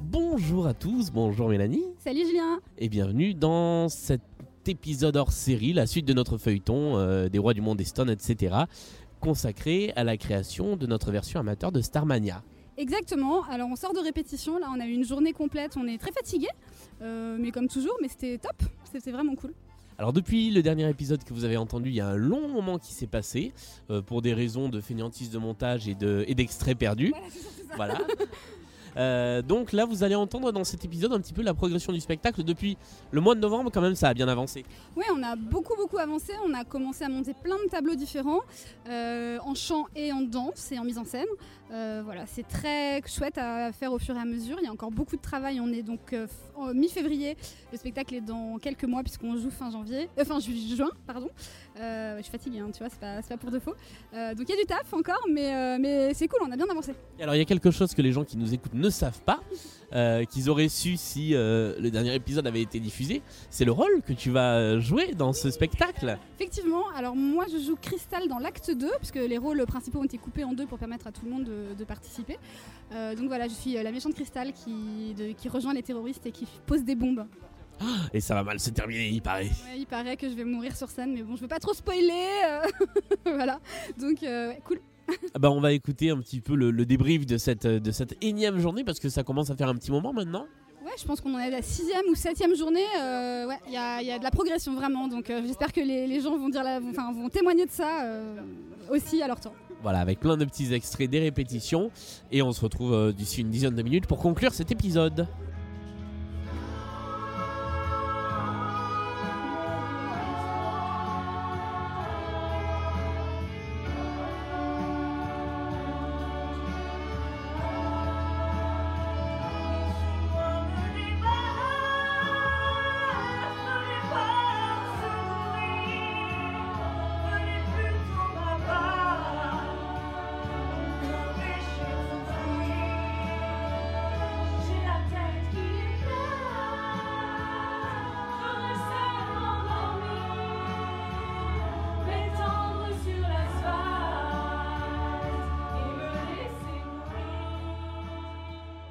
Bonjour à tous, bonjour Mélanie, Salut Julien et bienvenue dans cet épisode hors série, la suite de notre feuilleton euh, des rois du monde des Stones, etc., consacré à la création de notre version amateur de Starmania. Exactement, alors on sort de répétition, là on a eu une journée complète, on est très fatigué, euh, mais comme toujours, mais c'était top, c'était vraiment cool. Alors depuis le dernier épisode que vous avez entendu, il y a un long moment qui s'est passé euh, pour des raisons de fainéantise de montage et de- et d'extraits perdus. Voilà, ça. Voilà. Euh, donc là, vous allez entendre dans cet épisode un petit peu la progression du spectacle depuis le mois de novembre. Quand même, ça a bien avancé. Ouais, on a beaucoup beaucoup avancé, on a commencé à monter plein de tableaux différents, euh, en chant et en danse et en mise en scène. Euh, voilà, c'est très chouette à faire au fur et à mesure, il y a encore beaucoup de travail, on est donc euh, mi-février, le spectacle est dans quelques mois puisqu'on joue fin janvier, euh, fin ju- juin, pardon. Euh, je suis fatiguée, hein, tu vois, c'est pas, pas pour de faux. Donc il y a du taf encore, mais, mais c'est cool, on a bien avancé. Et alors, il y a quelque chose que les gens qui nous écoutent ne savent pas, qu'ils auraient su si le dernier épisode avait été diffusé. C'est le rôle que tu vas jouer dans ce spectacle. Effectivement, alors moi je joue Cristal dans l'acte 2, puisque les rôles principaux ont été coupés en deux pour permettre à tout le monde de, de participer. Euh, donc voilà, je suis euh, la méchante Cristal qui, de- qui rejoint les terroristes et qui pose des bombes. Et ça va mal se terminer, il paraît. Ouais, il paraît que je vais mourir sur scène, mais bon, je veux pas trop spoiler. euh, voilà, donc euh, ouais, cool. Ah bah, on va écouter un petit peu le, le débrief de cette, de cette énième journée parce que ça commence à faire un petit moment maintenant. Ouais, je pense qu'on en est à la sixième ou septième journée. euh, ouais, il y a, de la progression vraiment, donc euh, j'espère que les, gens vont, dire la- vont témoigner de ça euh, aussi à leur tour. Voilà, avec plein de petits extraits des répétitions. Et on se retrouve d'ici une dizaine de minutes pour conclure cet épisode.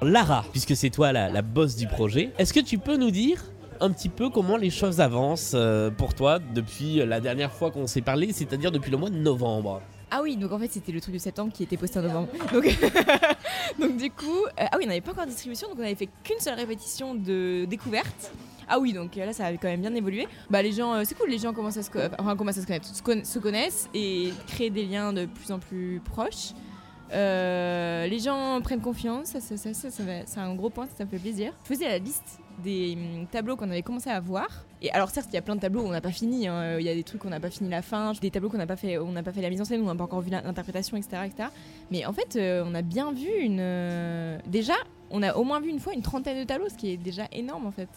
Lara, puisque c'est toi la, boss du projet, est-ce que tu peux nous dire un petit peu comment les choses avancent euh, pour toi depuis la dernière fois qu'on s'est parlé, c'est-à-dire depuis le mois de novembre? Ah oui, donc en fait c'était le truc de septembre qui était posté en novembre. Donc, du coup, euh, ah oui, on n'avait pas encore distribution, donc on avait fait qu'une seule répétition de découverte. Ah oui, donc euh, là ça avait quand même bien évolué. Bah les gens, c'est cool, les gens commencent à se, commencent à se connaître, se, conna- se connaissent et créent des liens de plus en plus proches. Euh, les gens prennent confiance, ça, c'est un gros point, ça me fait plaisir. Je faisais la liste des hum, tableaux qu'on avait commencé à voir. Et alors certes, il y a plein de tableaux où on n'a pas fini. hein. Il y a des trucs qu'on n'a pas fini la fin, des tableaux qu'on n'a pas fait, où on n'a pas fait la mise en scène, où on n'a pas encore vu l'interprétation, etc., etc. Mais en fait, euh, on a bien vu une. euh, Déjà, on a au moins vu une fois une trentaine de tableaux, ce qui est déjà énorme en fait.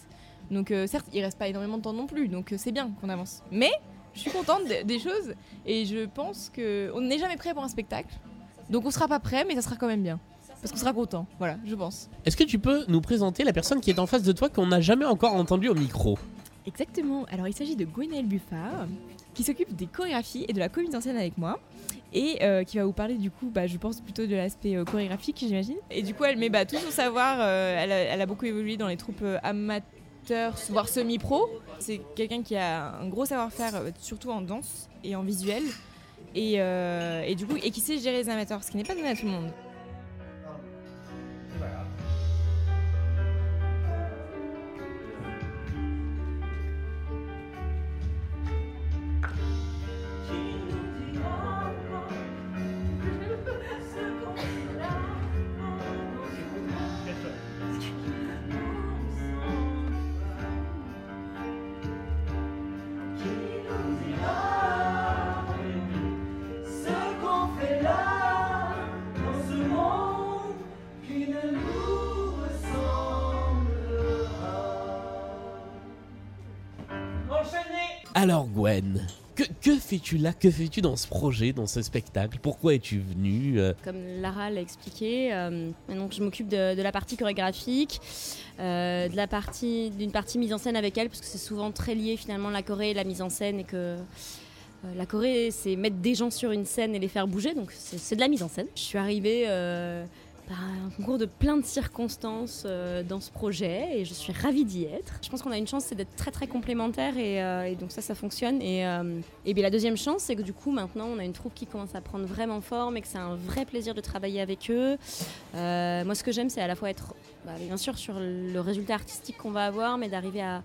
Donc certes, il reste pas énormément de temps non plus, donc c'est bien qu'on avance. Mais je suis contente de- des choses et je pense que on n'est jamais prêt pour un spectacle. Donc on sera pas prêt, mais ça sera quand même bien. Parce qu'on sera content, voilà, je pense. Est-ce que tu peux nous présenter la personne qui est en face de toi qu'on n'a jamais encore entendu au micro? Exactement. Alors, il s'agit de Gwenaëlle Buffard, qui s'occupe des chorégraphies et de la mise en scène avec moi. Et euh, qui va vous parler du coup, bah, je pense plutôt de l'aspect euh, chorégraphique, j'imagine. Et du coup, elle met bah, tout son savoir. euh, elle, a, elle a beaucoup évolué dans les troupes euh, amateurs, voire semi-pro. C'est quelqu'un qui a un gros savoir-faire, euh, surtout en danse et en visuel. Et, euh, et du coup, et qui sait gérer les amateurs, ce qui n'est pas donné à tout le monde. Alors Gwen, que, fais-tu là? Que fais-tu dans ce projet, dans ce spectacle? Pourquoi es-tu venue euh, Comme Lara l'a expliqué, euh, donc je m'occupe de, la partie chorégraphique, euh, de la d'une partie mise en scène avec elle, parce que c'est souvent très lié finalement la choré et la mise en scène, et que la choré c'est mettre des gens sur une scène et les faire bouger, donc c'est de la mise en scène. Je suis arrivée un concours de plein de circonstances euh, dans ce projet et je suis ravie d'y être. Je pense qu'on a une chance, c'est d'être très très complémentaires et, euh, et donc ça, ça fonctionne. Et, euh, et bien la deuxième chance, c'est que du coup maintenant on a une troupe qui commence à prendre vraiment forme et que c'est un vrai plaisir de travailler avec eux. Euh, moi, ce que j'aime, c'est à la fois être, bah, bien sûr, sur le résultat artistique qu'on va avoir, mais d'arriver à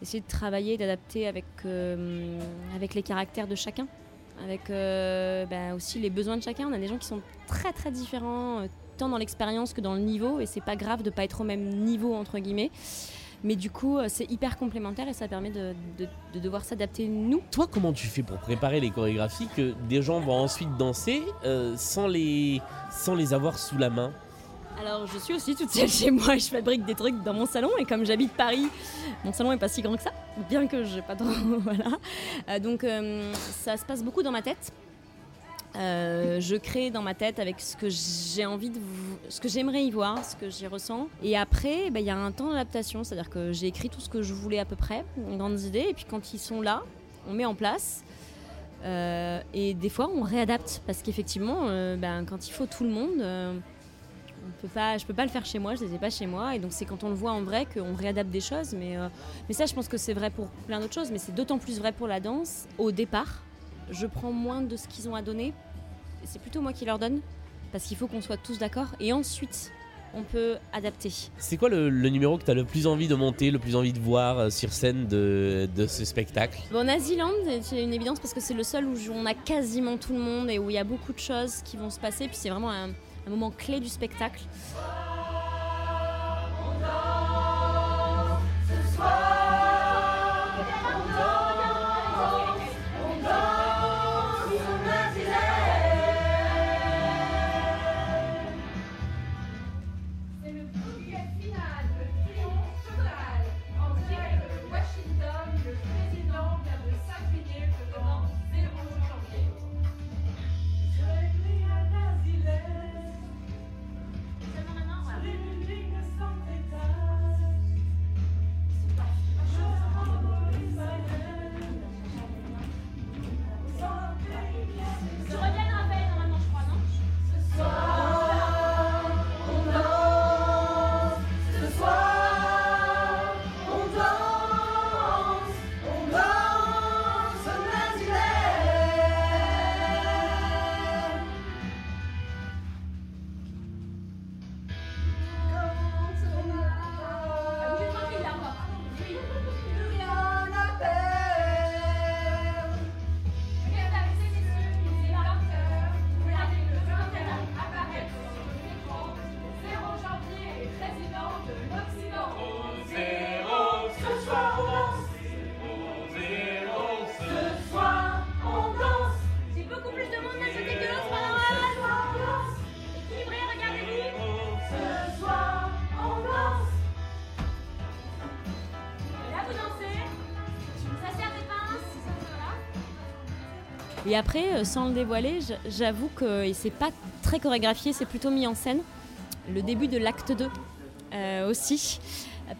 essayer de travailler, d'adapter avec, avec les caractères de chacun, avec bah, aussi les besoins de chacun. On a des gens qui sont très très différents, tant dans l'expérience que dans le niveau, et c'est pas grave de pas être au même niveau entre guillemets. Mais du coup, euh, c'est hyper complémentaire et ça permet de, de- de devoir s'adapter nous. Toi, comment tu fais pour préparer les chorégraphies que des gens vont ensuite danser euh, sans, les, sans les avoir sous la main? Alors, je suis aussi toute seule chez moi. Je fabrique des trucs dans mon salon. Et comme j'habite Paris, mon salon est pas si grand que ça. Bien que j'ai pas trop. voilà. Euh, donc, euh, ça se passe beaucoup dans ma tête. Euh, je crée dans ma tête avec ce que j'ai envie de ce que j'aimerais y voir, ce que j'y ressens. Et après, bah, il y a un temps d'adaptation, c'est-à-dire que j'ai écrit tout ce que je voulais à peu près, grandes idées, et puis quand ils sont là, on met en place. Euh, et des fois, on réadapte parce qu'effectivement, euh, ben, quand il faut tout le monde, euh, on peut je peux pas le faire chez moi, je les ai pas chez moi, et donc c'est quand on le voit en vrai qu'on réadapte des choses. Mais, mais ça, je pense que c'est vrai pour plein d'autres choses, mais c'est d'autant plus vrai pour la danse. Au départ, je prends moins de ce qu'ils ont à donner, c'est plutôt moi qui leur donne, parce qu'il faut qu'on soit tous d'accord, et ensuite, on peut adapter. C'est quoi le, le numéro que tu as le plus envie de monter, le plus envie de voir euh, sur scène de, de ce spectacle? Bon, Naziland, c'est une évidence parce que c'est le seul où on a quasiment tout le monde et où il y a beaucoup de choses qui vont se passer. Puis c'est vraiment un, un moment clé du spectacle. Et après, euh, sans le dévoiler, j'avoue que et c'est pas très chorégraphié, c'est plutôt mis en scène. Le début de l'acte 2 euh, aussi.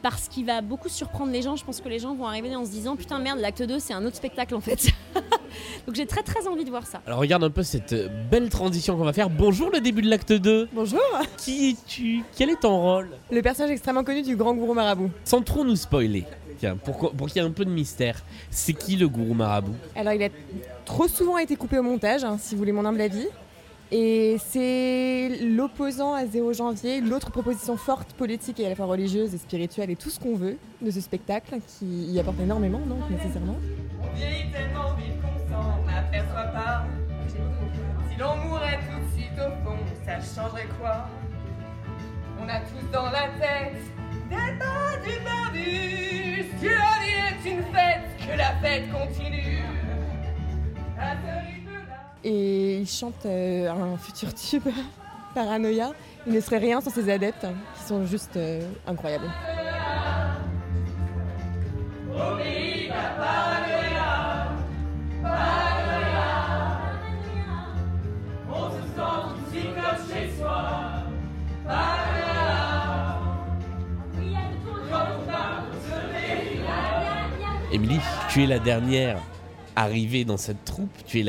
Parce qu'il va beaucoup surprendre les gens. Je pense que les gens vont arriver en se disant Putain, merde, l'acte 2, c'est un autre spectacle en fait. Donc j'ai très très envie de voir ça. Alors regarde un peu cette euh, belle transition qu'on va faire. Bonjour le début de l'acte 2. Bonjour, Qui es-tu? Quel est ton rôle? Le personnage extrêmement connu du grand gourou marabout. Sans trop nous spoiler. Pour qu'il y ait un peu de mystère. C'est qui le gourou marabout? Alors il a trop souvent été coupé au montage, hein, si vous voulez mon humble avis. Et c'est l'opposant à 0 janvier, l'autre proposition forte, politique et à la fois religieuse et spirituelle et tout ce qu'on veut de ce spectacle qui y apporte énormément, donc nécessairement. On vieillit tellement vite qu'on s'en aperçoit pas. Si l'on mourait tout de suite au fond, ça changerait quoi? On a tous dans la tête Et il chante euh, un futur tube, Paranoia. Il ne serait rien sans ses adeptes, hein, qui sont juste euh, incroyables. Émilie, tu es la dernière arrivée dans cette troupe. Tu es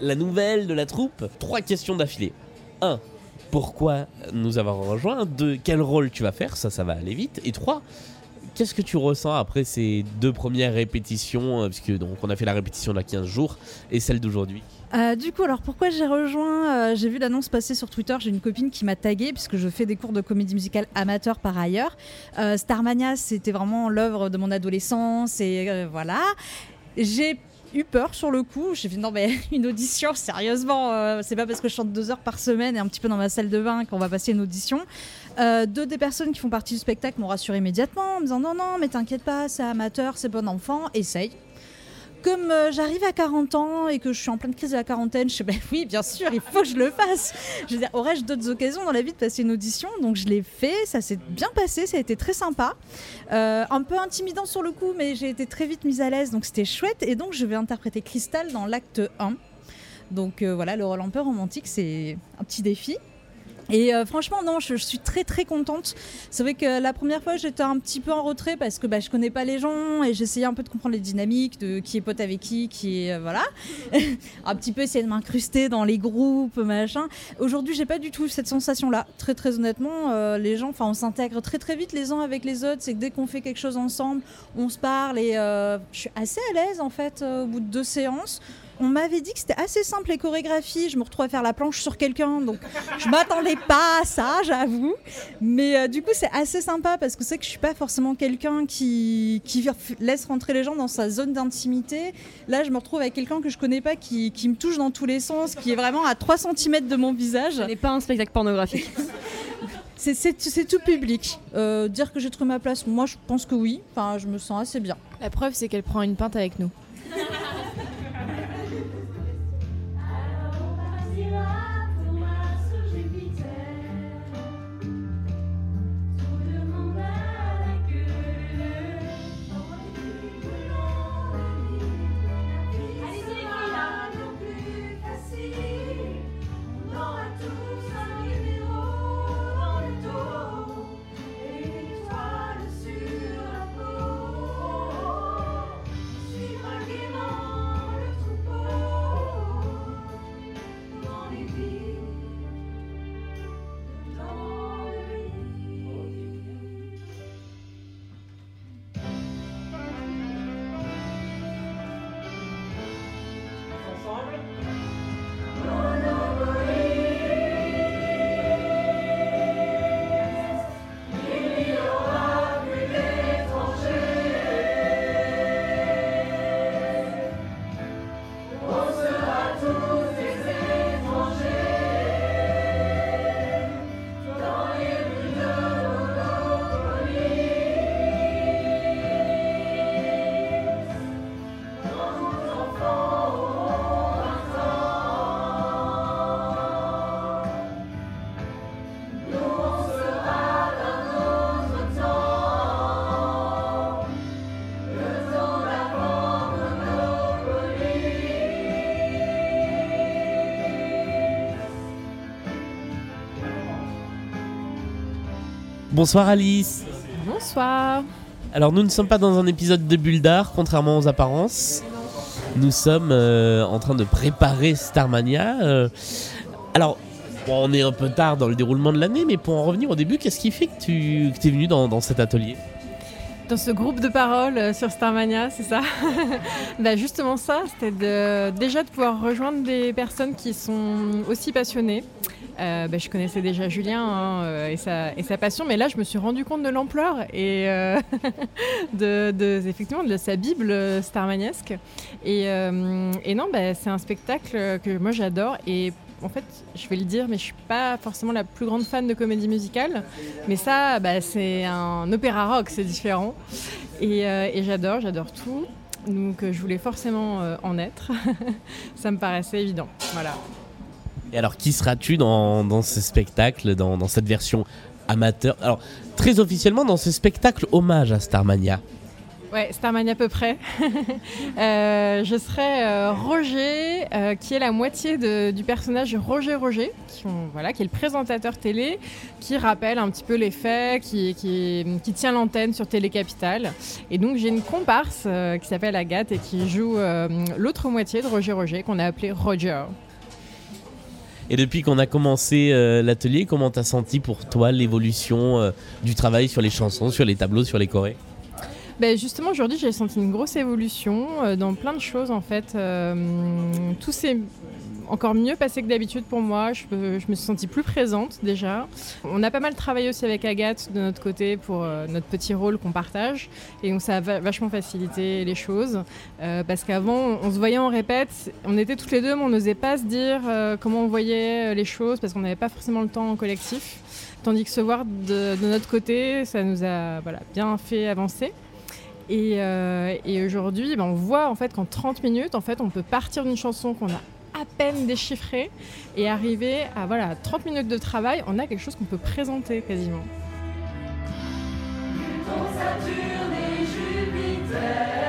la, nouvelle de la troupe. Trois questions d'affilée. 1. Pourquoi nous avoir rejoints? 2. Quel rôle tu vas faire? Ça, ça va aller vite. Et 3. Qu'est-ce que tu ressens après ces deux premières répétitions euh, Puisque donc on a fait la répétition il y a 15 jours et celle d'aujourd'hui? Euh, du coup, alors pourquoi j'ai rejoint euh, J'ai vu l'annonce passer sur Twitter. J'ai une copine qui m'a tagué puisque je fais des cours de comédie musicale amateur par ailleurs. Starmania, c'était vraiment l'œuvre de mon adolescence et voilà. J'ai eu peur sur le coup. J'ai fait non mais une audition, sérieusement, euh, c'est pas parce que je chante deux heures par semaine et un petit peu dans ma salle de bain qu'on va passer une audition. Euh, deux des personnes qui font partie du spectacle m'ont rassuré immédiatement en me disant non non mais t'inquiète pas, c'est amateur, c'est bon enfant, essaye. Comme euh, j'arrive à 40 ans et que je suis en pleine crise de la quarantaine, je sais ben oui, bien sûr, il faut que je le fasse. Je aurais-je d'autres occasions dans la vie de passer une audition? Donc je l'ai fait, ça s'est bien passé, ça a été très sympa. Euh, un peu intimidant sur le coup, mais j'ai été très vite mise à l'aise, donc c'était chouette. Et donc je vais interpréter Cristal dans l'acte 1. Donc euh, voilà, le rôle un peu romantique, c'est un petit défi. Et euh, franchement, non, je, suis très très contente. C'est vrai que la première fois, j'étais un petit peu en retrait parce que bah, je connais pas les gens et j'essayais un peu de comprendre les dynamiques, de qui est pote avec qui, qui est. euh, voilà. un petit peu essayer de m'incruster dans les groupes, machin. Aujourd'hui, j'ai pas du tout cette sensation-là. Très très honnêtement, euh, les gens, enfin, on s'intègre très très vite les uns avec les autres. C'est que dès qu'on fait quelque chose ensemble, on se parle et je suis assez à l'aise en fait au bout de deux séances. On m'avait dit que c'était assez simple les chorégraphies. Je me retrouve à faire la planche sur quelqu'un, donc je m'attendais pas à ça, j'avoue. Mais euh, du coup, c'est assez sympa parce que c'est que je suis pas forcément quelqu'un qui, laisse rentrer les gens dans sa zone d'intimité. Là, je me retrouve avec quelqu'un que je connais pas qui, qui me touche dans tous les sens, qui est vraiment à 3 cm de mon visage. Ce n'est pas un spectacle pornographique. C'est tout public. Euh, dire que j'ai trouvé ma place, moi je pense que oui. Enfin, je me sens assez bien. La preuve, c'est qu'elle prend une pinte avec nous. Bonsoir Alice. Bonsoir. Alors nous ne sommes pas dans un épisode de Bulle d'art, contrairement aux apparences. Nous sommes euh, en train de préparer Starmania. euh. alors, bon, on est un peu tard dans le déroulement de l'année, mais pour en revenir au début, qu'est-ce qui fait que tu es venu dans, dans cet atelier? Dans ce groupe de parole euh, sur Starmania, c'est ça? Bah Justement ça, c'était de, déjà de pouvoir rejoindre des personnes qui sont aussi passionnées. Euh, bah, je connaissais déjà Julien hein, euh, et, sa, passion, mais là je me suis rendu compte de l'ampleur et euh, de, effectivement de sa bible starmaniesque. Et, non, bah, c'est un spectacle que moi j'adore et en fait, je vais le dire, mais je suis pas forcément la plus grande fan de comédie musicale. Mais ça, bah, c'est un opéra rock, c'est différent. Et, j'adore, j'adore tout. Donc je voulais forcément en être. ça me paraissait évident. Voilà. Et alors, qui seras-tu dans, ce spectacle, dans, cette version amateur? Alors, très officiellement, dans ce spectacle hommage à Starmania. Ouais, Starmania à peu près. Euh, je serai euh, Roger, euh, qui est la moitié du personnage Roger Roger, qui, voilà, qui est le présentateur télé, qui rappelle un petit peu les faits, qui, qui, tient l'antenne sur Télé Capitale. Et donc j'ai une comparse qui s'appelle Agathe et qui joue l'autre moitié de Roger Roger, qu'on a appelé Roger. Et depuis qu'on a commencé euh, l'atelier, comment t'as senti pour toi l'évolution euh, du travail sur les chansons, sur les tableaux, sur les chorés? Ben justement, aujourd'hui, j'ai senti une grosse évolution euh, dans plein de choses en fait. Tout s'est encore mieux passé que d'habitude pour moi. Je, me suis sentie plus présente déjà. On a pas mal travaillé aussi avec Agathe de notre côté pour euh, notre petit rôle qu'on partage. Et donc ça a va- vachement facilité les choses. Euh, parce qu'avant, on se voyait en répète, on était toutes les deux, mais on n'osait pas se dire euh, comment on voyait les choses parce qu'on n'avait pas forcément le temps en collectif. Tandis que se voir de, notre côté, ça nous a voilà, bien fait avancer. Et, et aujourd'hui, ben, on voit en fait qu'en 30 minutes, en fait, on peut partir d'une chanson qu'on a à peine déchiffrée et arriver à voilà 30 minutes de travail, on a quelque chose qu'on peut présenter quasiment. Saturne et Jupiter.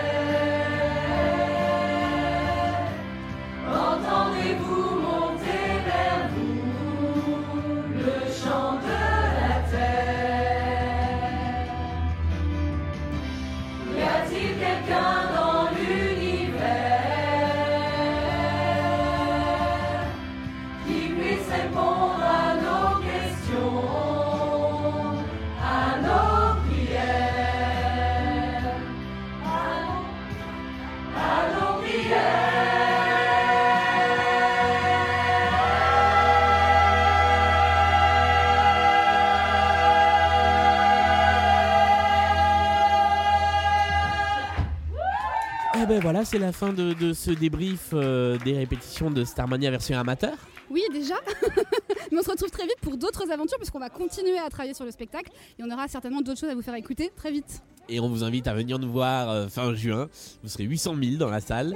Eh ben voilà, c'est la fin de, de ce débrief euh, des répétitions de Starmania version amateur. Oui, déjà. Mais on se retrouve très vite pour d'autres aventures, puisqu'on va continuer à travailler sur le spectacle et on aura certainement d'autres choses à vous faire écouter très vite. Et on vous invite à venir nous voir euh, fin juin. Vous serez 800 000 dans la salle.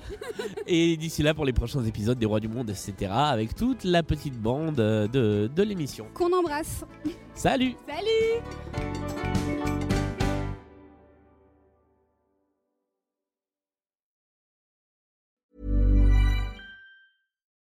Et d'ici là, pour les prochains épisodes des Rois du Monde, etc., avec toute la petite bande euh, de, de l'émission. Qu'on embrasse. Salut Salut